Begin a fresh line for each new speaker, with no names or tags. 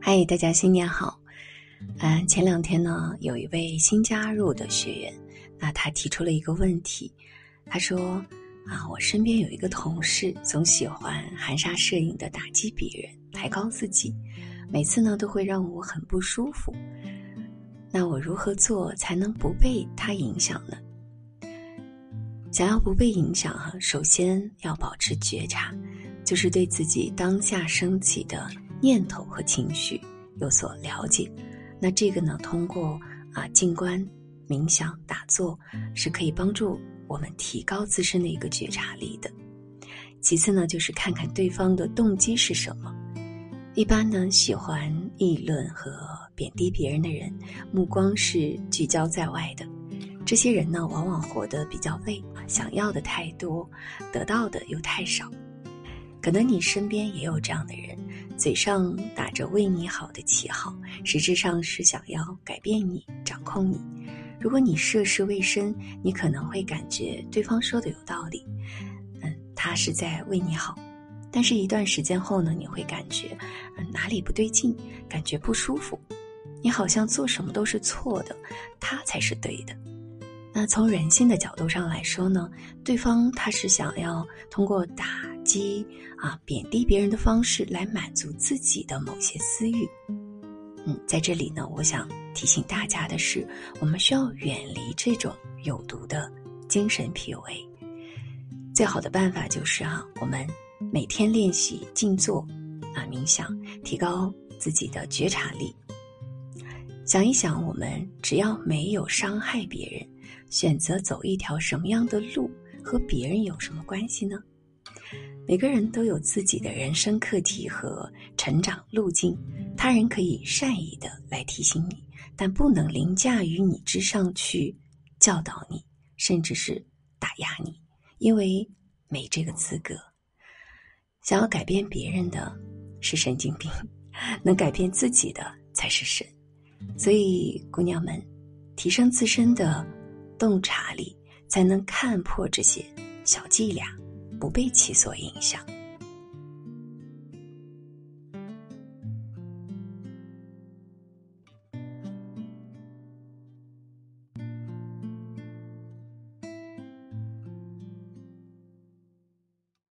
嗨，大家新年好。嗯，前两天呢，有一位新加入的学员，那他提出了一个问题，他说：“啊，我身边有一个同事，总喜欢含沙射影的打击别人，抬高自己，每次呢都会让我很不舒服。那我如何做才能不被他影响呢？想要不被影响哈，首先要保持觉察，就是对自己当下升起的。”念头和情绪有所了解，那这个呢，通过啊静观、冥想、打坐，是可以帮助我们提高自身的一个觉察力的。其次呢，就是看看对方的动机是什么。一般呢，喜欢议论和贬低别人的人，目光是聚焦在外的。这些人呢，往往活得比较累，想要的太多，得到的又太少。可能你身边也有这样的人。嘴上打着为你好的旗号，实质上是想要改变你、掌控你。如果你涉世未深，你可能会感觉对方说的有道理，嗯，他是在为你好。但是，一段时间后呢，你会感觉，嗯，哪里不对劲，感觉不舒服。你好像做什么都是错的，他才是对的。那从人性的角度上来说呢，对方他是想要通过打。击啊，贬低别人的方式来满足自己的某些私欲。嗯，在这里呢，我想提醒大家的是，我们需要远离这种有毒的精神 PUA。最好的办法就是啊，我们每天练习静坐啊，冥想，提高自己的觉察力。想一想，我们只要没有伤害别人，选择走一条什么样的路，和别人有什么关系呢？每个人都有自己的人生课题和成长路径，他人可以善意的来提醒你，但不能凌驾于你之上去教导你，甚至是打压你，因为没这个资格。想要改变别人的是神经病，能改变自己的才是神。所以，姑娘们，提升自身的洞察力，才能看破这些小伎俩。不被其所影响。